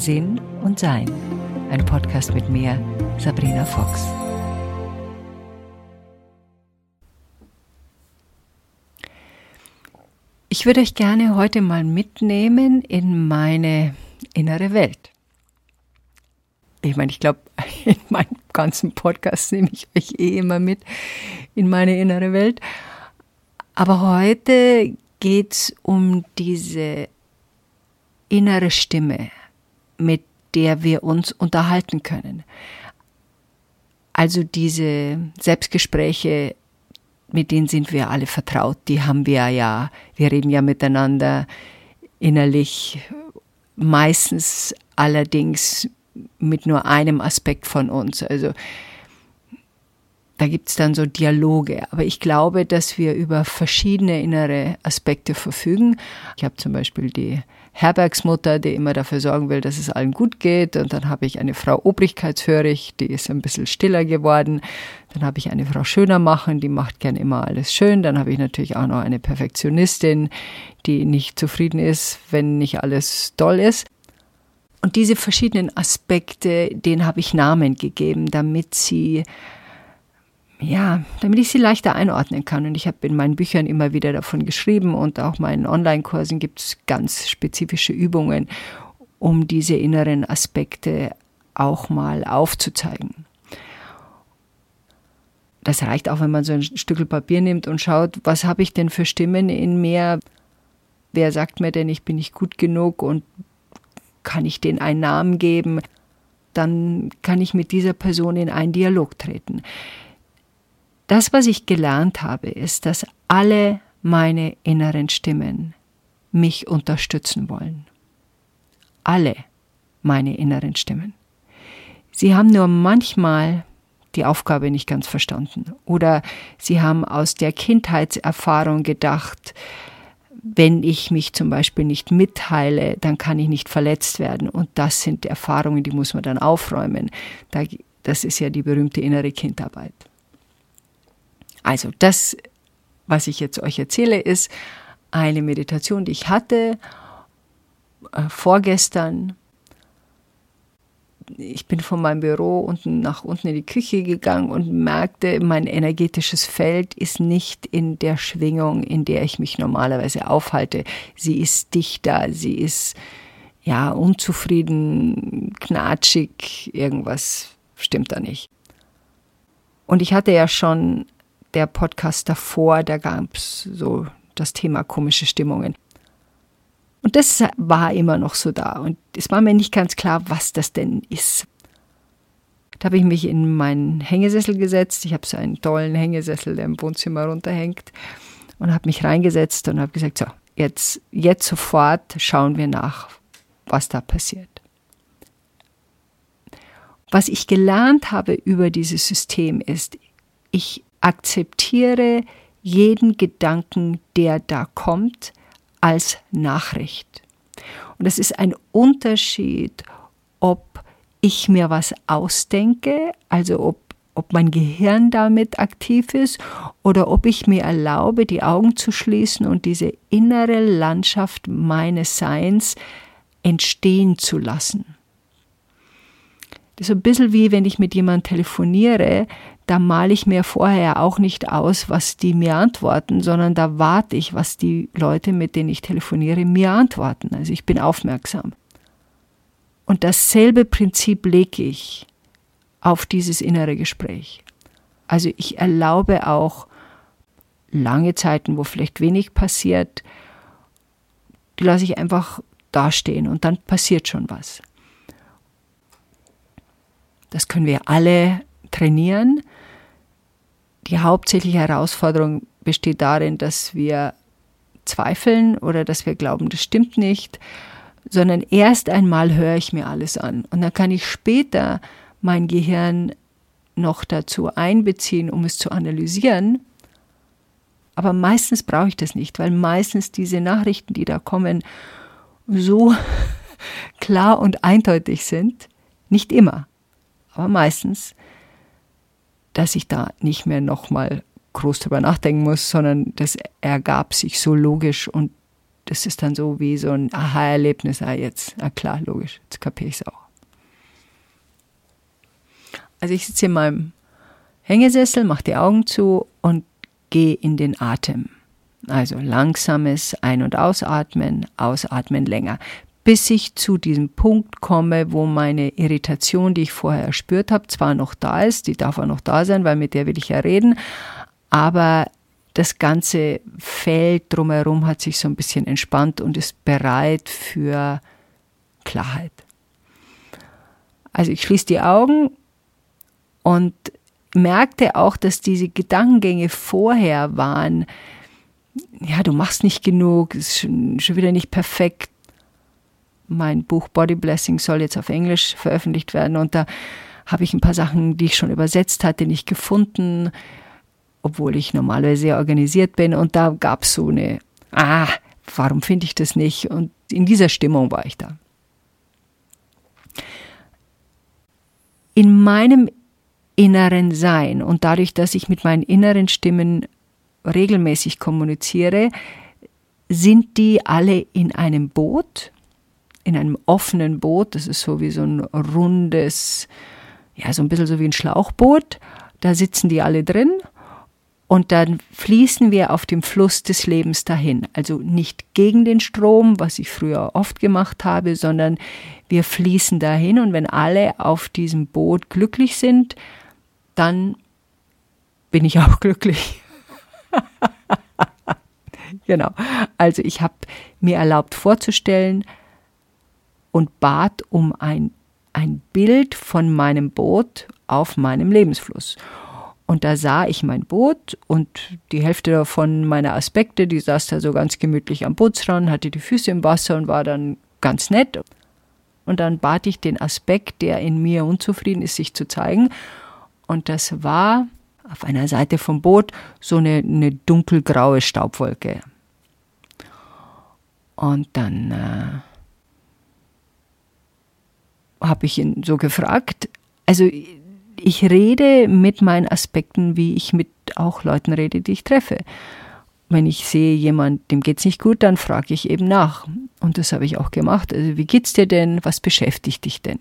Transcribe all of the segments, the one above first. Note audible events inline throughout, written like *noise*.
Sinn und Sein. Ein Podcast mit mir, Sabrina Fox. Ich würde euch gerne heute mal mitnehmen in meine innere Welt. Ich meine, ich glaube, *laughs* in meinem ganzen Podcast nehme ich euch eh immer mit in meine innere Welt. Aber heute geht es um diese innere Stimme, mit der wir uns unterhalten können. Also diese Selbstgespräche, mit denen sind wir alle vertraut, die haben wir ja, wir reden ja miteinander innerlich, meistens allerdings mit nur einem Aspekt von uns. Also da gibt es dann so Dialoge. Aber ich glaube, dass wir über verschiedene innere Aspekte verfügen. Ich habe zum Beispiel die Herbergsmutter, die immer dafür sorgen will, dass es allen gut geht. Und dann habe ich eine Frau Obrigkeitshörig, die ist ein bisschen stiller geworden. Dann habe ich eine Frau Schöner machen, die macht gern immer alles schön. Dann habe ich natürlich auch noch eine Perfektionistin, die nicht zufrieden ist, wenn nicht alles toll ist. Und diese verschiedenen Aspekte, denen habe ich Namen gegeben, damit sie ja, damit ich sie leichter einordnen kann. Und ich habe in meinen Büchern immer wieder davon geschrieben und auch meinen Online-Kursen gibt es ganz spezifische Übungen, um diese inneren Aspekte auch mal aufzuzeigen. Das reicht auch, wenn man so ein Stück Papier nimmt und schaut, was habe ich denn für Stimmen in mir? Wer sagt mir denn, ich bin nicht gut genug und kann ich denen einen Namen geben? Dann kann ich mit dieser Person in einen Dialog treten. Das, was ich gelernt habe, ist, dass alle meine inneren Stimmen mich unterstützen wollen. Alle meine inneren Stimmen. Sie haben nur manchmal die Aufgabe nicht ganz verstanden oder sie haben aus der Kindheitserfahrung gedacht, wenn ich mich zum Beispiel nicht mitteile, dann kann ich nicht verletzt werden. Und das sind Erfahrungen, die muss man dann aufräumen. Das ist ja die berühmte innere Kindarbeit. Also das, was ich jetzt euch erzähle, ist eine Meditation, die ich hatte äh, vorgestern. Ich bin von meinem Büro unten nach unten in die Küche gegangen und merkte, mein energetisches Feld ist nicht in der Schwingung, in der ich mich normalerweise aufhalte. Sie ist dichter, sie ist ja unzufrieden, knatschig, irgendwas stimmt da nicht. Und ich hatte ja schon der Podcast davor, da gab es so das Thema komische Stimmungen. Und das war immer noch so da. Und es war mir nicht ganz klar, was das denn ist. Da habe ich mich in meinen Hängesessel gesetzt. Ich habe so einen tollen Hängesessel, der im Wohnzimmer runterhängt. Und habe mich reingesetzt und habe gesagt, so, jetzt, jetzt sofort schauen wir nach, was da passiert. Was ich gelernt habe über dieses System ist, ich akzeptiere jeden Gedanken, der da kommt, als Nachricht. Und es ist ein Unterschied, ob ich mir was ausdenke, also ob, ob mein Gehirn damit aktiv ist oder ob ich mir erlaube, die Augen zu schließen und diese innere Landschaft meines Seins entstehen zu lassen. Das ist ein bisschen wie wenn ich mit jemandem telefoniere, da male ich mir vorher auch nicht aus, was die mir antworten, sondern da warte ich, was die Leute, mit denen ich telefoniere, mir antworten. Also ich bin aufmerksam. Und dasselbe Prinzip lege ich auf dieses innere Gespräch. Also ich erlaube auch lange Zeiten, wo vielleicht wenig passiert, die lasse ich einfach dastehen und dann passiert schon was. Das können wir alle trainieren. Die hauptsächliche Herausforderung besteht darin, dass wir zweifeln oder dass wir glauben, das stimmt nicht, sondern erst einmal höre ich mir alles an und dann kann ich später mein Gehirn noch dazu einbeziehen, um es zu analysieren. Aber meistens brauche ich das nicht, weil meistens diese Nachrichten, die da kommen, so *laughs* klar und eindeutig sind. Nicht immer, aber meistens dass ich da nicht mehr nochmal groß drüber nachdenken muss, sondern das ergab sich so logisch und das ist dann so wie so ein Aha-Erlebnis. Ah, jetzt, ah klar, logisch, jetzt kapiere ich es auch. Also ich sitze in meinem Hängesessel, mache die Augen zu und gehe in den Atem. Also langsames Ein- und Ausatmen, Ausatmen länger, bis ich zu diesem Punkt komme, wo meine Irritation, die ich vorher erspürt habe, zwar noch da ist, die darf auch noch da sein, weil mit der will ich ja reden, aber das ganze Feld drumherum hat sich so ein bisschen entspannt und ist bereit für Klarheit. Also ich schließe die Augen und merkte auch, dass diese Gedankengänge vorher waren, ja, du machst nicht genug, ist schon, schon wieder nicht perfekt. Mein Buch Body Blessing soll jetzt auf Englisch veröffentlicht werden und da habe ich ein paar Sachen, die ich schon übersetzt hatte, nicht gefunden obwohl ich normalerweise sehr organisiert bin. Und da gab es so eine, ah, warum finde ich das nicht? Und in dieser Stimmung war ich da. In meinem inneren Sein und dadurch, dass ich mit meinen inneren Stimmen regelmäßig kommuniziere, sind die alle in einem Boot, in einem offenen Boot. Das ist so wie so ein rundes, ja, so ein bisschen so wie ein Schlauchboot. Da sitzen die alle drin und dann fließen wir auf dem Fluss des Lebens dahin. Also nicht gegen den Strom, was ich früher oft gemacht habe, sondern wir fließen dahin. Und wenn alle auf diesem Boot glücklich sind, dann bin ich auch *laughs* glücklich. genau. Also ich habe mir erlaubt vorzustellen und bat um ein, ein Bild von meinem Boot auf meinem Lebensfluss. Und da sah ich mein Boot und die Hälfte davon meiner Aspekte, die saß da so ganz gemütlich am Bootsrand, hatte die Füße im Wasser und war dann ganz nett. Und dann bat ich den Aspekt, der in mir unzufrieden ist, sich zu zeigen. Und das war auf einer Seite vom Boot so eine, eine dunkelgraue Staubwolke. Und dann äh, habe ich ihn so gefragt, also ich rede mit meinen Aspekten, wie ich mit auch Leuten rede, die ich treffe. Wenn ich sehe, jemand, dem geht's nicht gut, dann frage ich eben nach. Und das habe ich auch gemacht. Also, wie geht's dir denn? Was beschäftigt dich denn?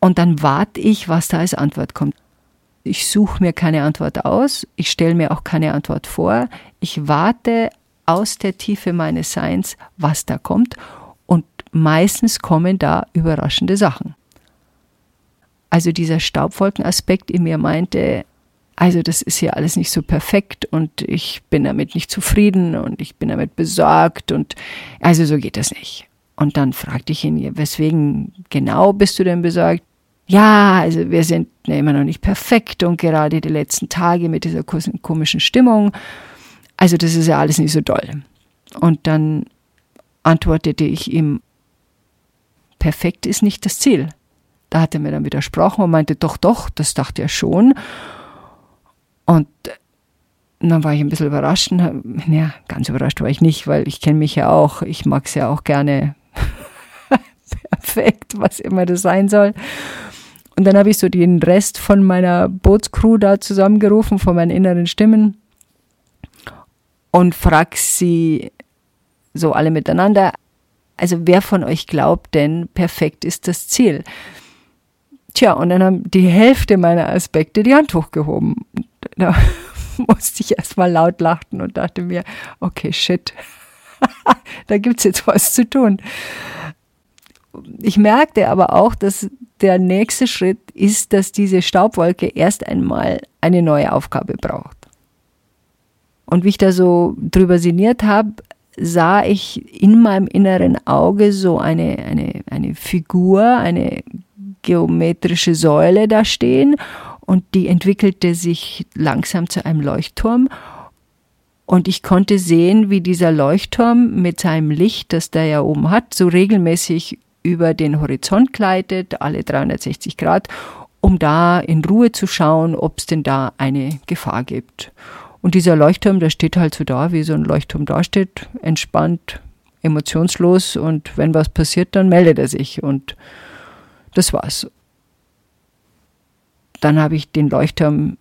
Und dann warte ich, was da als Antwort kommt. Ich suche mir keine Antwort aus, ich stelle mir auch keine Antwort vor. Ich warte aus der Tiefe meines Seins, was da kommt meistens kommen da überraschende Sachen. Also dieser Staubwolkenaspekt in mir meinte, also das ist ja alles nicht so perfekt und ich bin damit nicht zufrieden und ich bin damit besorgt und also so geht das nicht. Und dann fragte ich ihn, weswegen genau bist du denn besorgt? Ja, also wir sind immer noch nicht perfekt und gerade die letzten Tage mit dieser komischen Stimmung, also das ist ja alles nicht so doll. Und dann antwortete ich ihm, perfekt ist nicht das Ziel. Da hat er mir dann widersprochen und meinte, doch, doch, das dachte er schon. Und dann war ich ein bisschen überrascht. Ja, ganz überrascht war ich nicht, weil ich kenne mich ja auch. Ich mag es ja auch gerne *laughs* perfekt, was immer das sein soll. Und dann habe ich so den Rest von meiner Bootscrew da zusammengerufen, von meinen inneren Stimmen und frag sie so alle miteinander, also wer von euch glaubt denn, perfekt ist das Ziel? Tja, und dann haben die Hälfte meiner Aspekte die Hand hochgehoben. Da *laughs* musste ich erstmal laut lachen und dachte mir, okay, shit, *laughs* da gibt's jetzt was zu tun. Ich merkte aber auch, dass der nächste Schritt ist, dass diese Staubwolke erst einmal eine neue Aufgabe braucht. Und wie ich da so drüber sinniert habe, sah ich in meinem inneren Auge so eine, eine, eine Figur, eine geometrische Säule da stehen und die entwickelte sich langsam zu einem Leuchtturm. Und ich konnte sehen, wie dieser Leuchtturm mit seinem Licht, das der ja oben hat, so regelmäßig über den Horizont gleitet, alle 360 Grad, um da in Ruhe zu schauen, ob es denn da eine Gefahr gibt. Und dieser Leuchtturm, der steht halt so da, wie so ein Leuchtturm dasteht, entspannt, emotionslos und wenn was passiert, dann meldet er sich und das war's. Dann habe ich den Leuchtturm,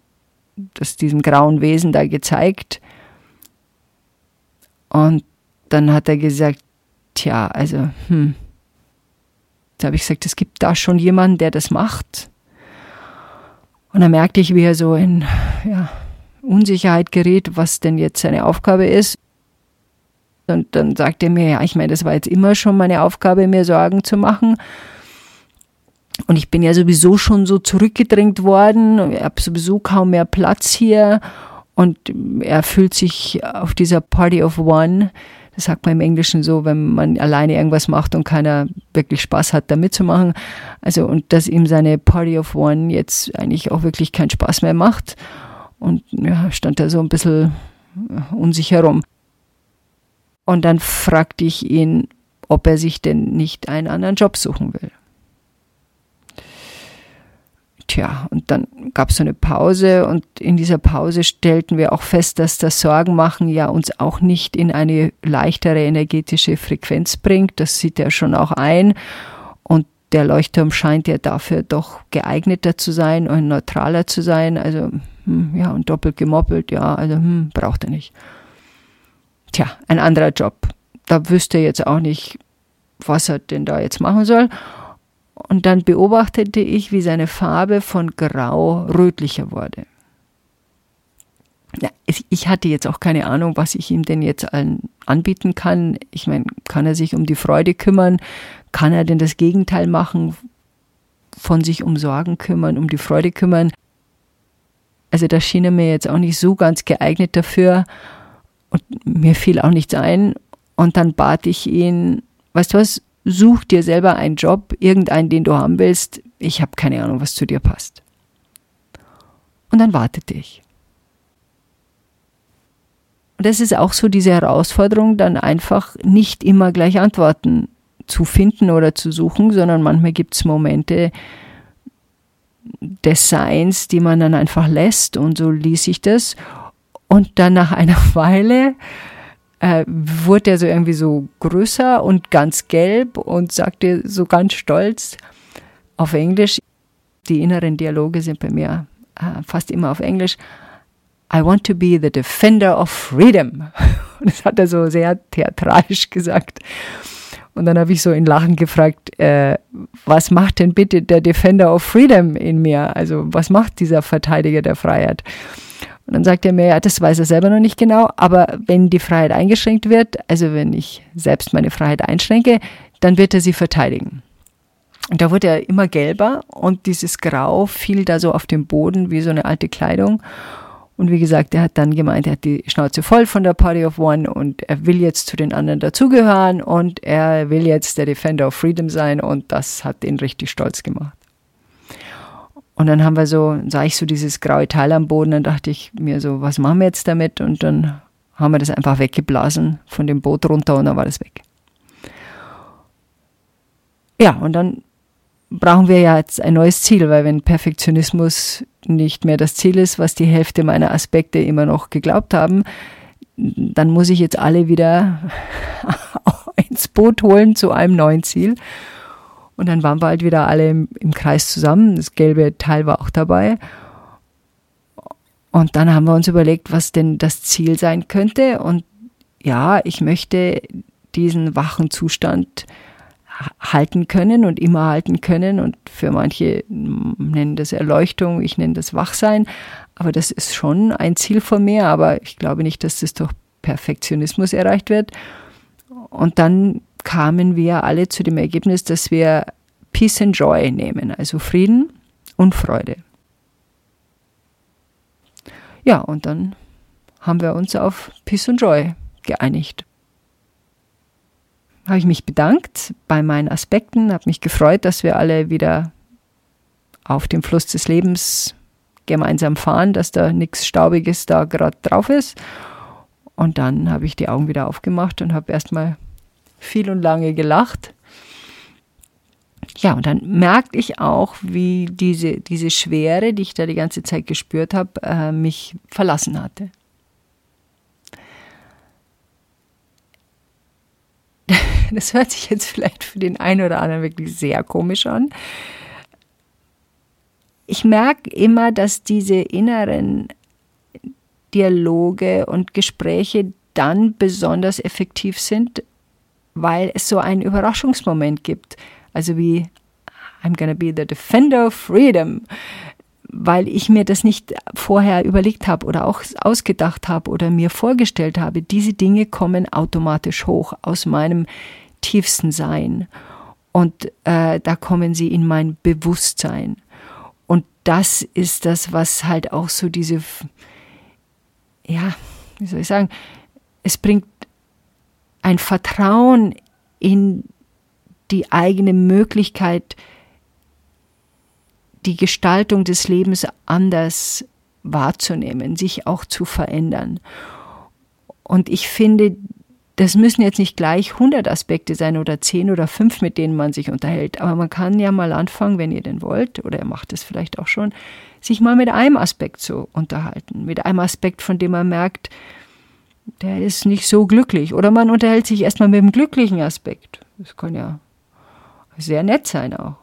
das diesem grauen Wesen da gezeigt Und dann hat er gesagt, tja, also, hm. Da habe ich gesagt, es gibt da schon jemanden, der das macht. Und dann merkte ich, wie er so in ja, Unsicherheit gerät, was denn jetzt seine Aufgabe ist. Und dann sagte er mir, ja, ich meine, das war jetzt immer schon meine Aufgabe, mir Sorgen zu machen. Und ich bin ja sowieso schon so zurückgedrängt worden. Ich habe sowieso kaum mehr Platz hier. Und er fühlt sich auf dieser Party of One, das sagt man im Englischen so, wenn man alleine irgendwas macht und keiner wirklich Spaß hat, da mitzumachen. Also, und dass ihm seine Party of One jetzt eigentlich auch wirklich keinen Spaß mehr macht. Und ja, stand da so ein bisschen unsicher rum. Und dann fragte ich ihn, ob er sich denn nicht einen anderen Job suchen will. Tja, und dann gab es so eine Pause und in dieser Pause stellten wir auch fest, dass das Sorgenmachen ja uns auch nicht in eine leichtere energetische Frequenz bringt. Das sieht er schon auch ein. Und der Leuchtturm scheint ja dafür doch geeigneter zu sein und neutraler zu sein. Also, hm, ja, und doppelt gemoppelt, ja, also, hm, braucht er nicht. Tja, ein anderer Job. Da wüsste er jetzt auch nicht, was er denn da jetzt machen soll. Und dann beobachtete ich, wie seine Farbe von grau rötlicher wurde. Ja, ich hatte jetzt auch keine Ahnung, was ich ihm denn jetzt anbieten kann. Ich meine, kann er sich um die Freude kümmern? Kann er denn das Gegenteil machen? Von sich um Sorgen kümmern, um die Freude kümmern? Also da schien er mir jetzt auch nicht so ganz geeignet dafür. Und mir fiel auch nichts ein. Und dann bat ich ihn, weißt du was, Such dir selber einen Job, irgendeinen, den du haben willst. Ich habe keine Ahnung, was zu dir passt. Und dann wartete ich. Und das ist auch so diese Herausforderung, dann einfach nicht immer gleich Antworten zu finden oder zu suchen, sondern manchmal gibt es Momente des Seins, die man dann einfach lässt und so ließ ich das. Und dann nach einer *laughs* Weile äh, wurde er so irgendwie so größer und ganz gelb und sagte so ganz stolz auf Englisch, die inneren Dialoge sind bei mir äh, fast immer auf Englisch, I want to be the defender of freedom. Und *laughs* das hat er so sehr theatralisch *laughs* gesagt. Und dann habe ich so in Lachen gefragt, äh, was macht denn bitte der Defender of Freedom in mir? Also was macht dieser Verteidiger der Freiheit? Und dann sagt er mir, ja, das weiß er selber noch nicht genau, aber wenn die Freiheit eingeschränkt wird, also wenn ich selbst meine Freiheit einschränke, dann wird er sie verteidigen. Und da wurde er immer gelber und dieses Grau fiel da so auf den Boden wie so eine alte Kleidung. Und wie gesagt, er hat dann gemeint, er hat die Schnauze voll von der Party of One und er will jetzt zu den anderen dazugehören und er will jetzt der Defender of Freedom sein und das hat ihn richtig stolz gemacht. Und dann haben wir so, sah ich so dieses graue Teil am Boden, dann dachte ich mir so, was machen wir jetzt damit? Und dann haben wir das einfach weggeblasen von dem Boot runter und dann war das weg. Ja, und dann brauchen wir ja jetzt ein neues Ziel, weil wenn Perfektionismus nicht mehr das Ziel ist, was die Hälfte meiner Aspekte immer noch geglaubt haben, dann muss ich jetzt alle wieder *laughs* ins Boot holen zu einem neuen Ziel. Und dann waren wir halt wieder alle im, im Kreis zusammen. Das gelbe Teil war auch dabei. Und dann haben wir uns überlegt, was denn das Ziel sein könnte. Und ja, ich möchte diesen wachen Zustand halten können und immer halten können. Und für manche nennen das Erleuchtung, ich nenne das Wachsein. Aber das ist schon ein Ziel von mir. Aber ich glaube nicht, dass das durch Perfektionismus erreicht wird. Und dann kamen wir alle zu dem Ergebnis, dass wir Peace and Joy nehmen, also Frieden und Freude. Ja, und dann haben wir uns auf Peace and Joy geeinigt. Habe ich mich bedankt bei meinen Aspekten, habe mich gefreut, dass wir alle wieder auf dem Fluss des Lebens gemeinsam fahren, dass da nichts Staubiges da gerade drauf ist. Und dann habe ich die Augen wieder aufgemacht und habe erstmal viel und lange gelacht. Ja, und dann merkte ich auch, wie diese, diese Schwere, die ich da die ganze Zeit gespürt habe, äh, mich verlassen hatte. *laughs* *laughs* Das hört sich jetzt vielleicht für den einen oder anderen wirklich sehr komisch an. Ich merke immer, dass diese inneren Dialoge und Gespräche, dann besonders effektiv sind, weil es so einen Überraschungsmoment gibt. Also wie I'm gonna be the defender of freedom, weil ich mir das nicht vorher überlegt habe oder auch ausgedacht habe oder mir vorgestellt habe. Diese Dinge kommen automatisch hoch aus meinem tiefsten Sein. Und äh, da kommen sie in mein Bewusstsein. Und das ist das, was halt auch so diese, ja, wie soll ich sagen, es bringt ein Vertrauen in die eigene Möglichkeit, die Gestaltung des Lebens anders wahrzunehmen, sich auch zu verändern. Und ich finde, das müssen jetzt nicht gleich 100 Aspekte sein oder 10 oder 5, mit denen man sich unterhält. Aber man kann ja mal anfangen, wenn ihr denn wollt, oder ihr macht es vielleicht auch schon, sich mal mit einem Aspekt zu unterhalten. Mit einem Aspekt, von dem man merkt, der ist nicht so glücklich. Oder man unterhält sich erstmal mit dem glücklichen Aspekt. Das kann ja sehr nett sein auch.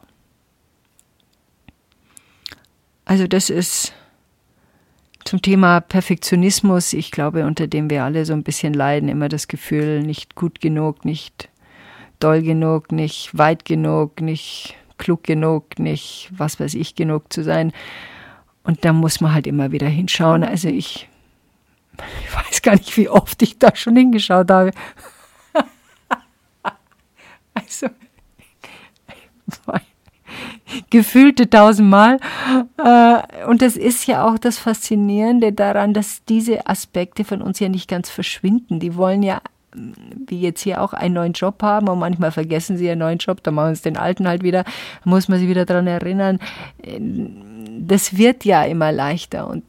Also das ist zum Thema Perfektionismus, ich glaube, unter dem wir alle so ein bisschen leiden, immer das Gefühl, nicht gut genug, nicht doll genug, nicht weit genug, nicht klug genug, nicht was weiß ich genug zu sein. Und da muss man halt immer wieder hinschauen. Also ich *laughs* ich weiß gar nicht, wie oft ich da schon hingeschaut habe. *laughs* also, *laughs* *laughs* gefühlte tausendmal. Äh, und das ist ja auch das Faszinierende daran, dass diese Aspekte von uns ja nicht ganz verschwinden. Die wollen ja wie jetzt hier auch einen neuen Job haben und manchmal vergessen sie ihren neuen Job, dann machen sie den alten halt wieder, muss man sich wieder daran erinnern das wird ja immer leichter. Und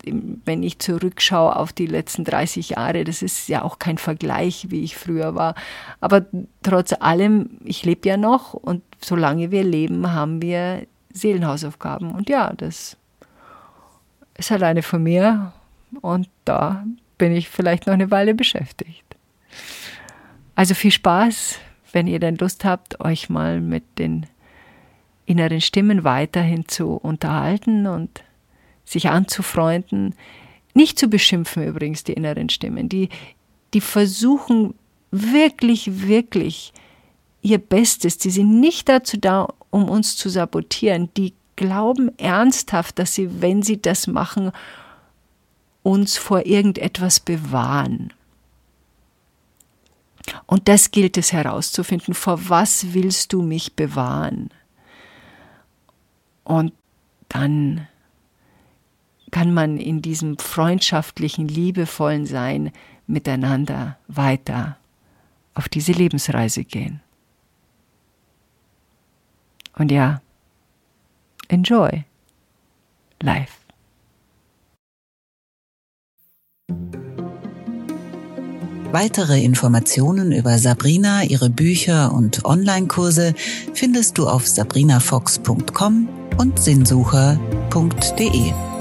wenn ich zurückschaue auf die letzten 30 Jahre, das ist ja auch kein Vergleich, wie ich früher war. Aber trotz allem, ich lebe ja noch und solange wir leben, haben wir Seelenhausaufgaben. Und ja, das ist halt eine von mir. Und da bin ich vielleicht noch eine Weile beschäftigt. Also viel Spaß, wenn ihr denn Lust habt, euch mal mit den inneren Stimmen weiterhin zu unterhalten und sich anzufreunden. Nicht zu beschimpfen übrigens, die inneren Stimmen. Die, die versuchen wirklich, wirklich ihr Bestes. Die sind nicht dazu da, um uns zu sabotieren. Die glauben ernsthaft, dass sie, wenn sie das machen, uns vor irgendetwas bewahren. Und das gilt es herauszufinden. Vor was willst du mich bewahren? Und dann kann man in diesem freundschaftlichen, liebevollen Sein miteinander weiter auf diese Lebensreise gehen. Und ja, enjoy life. Weitere Informationen über Sabrina, ihre Bücher und Online-Kurse findest du auf sabrinafox.com und sinnsucher.de.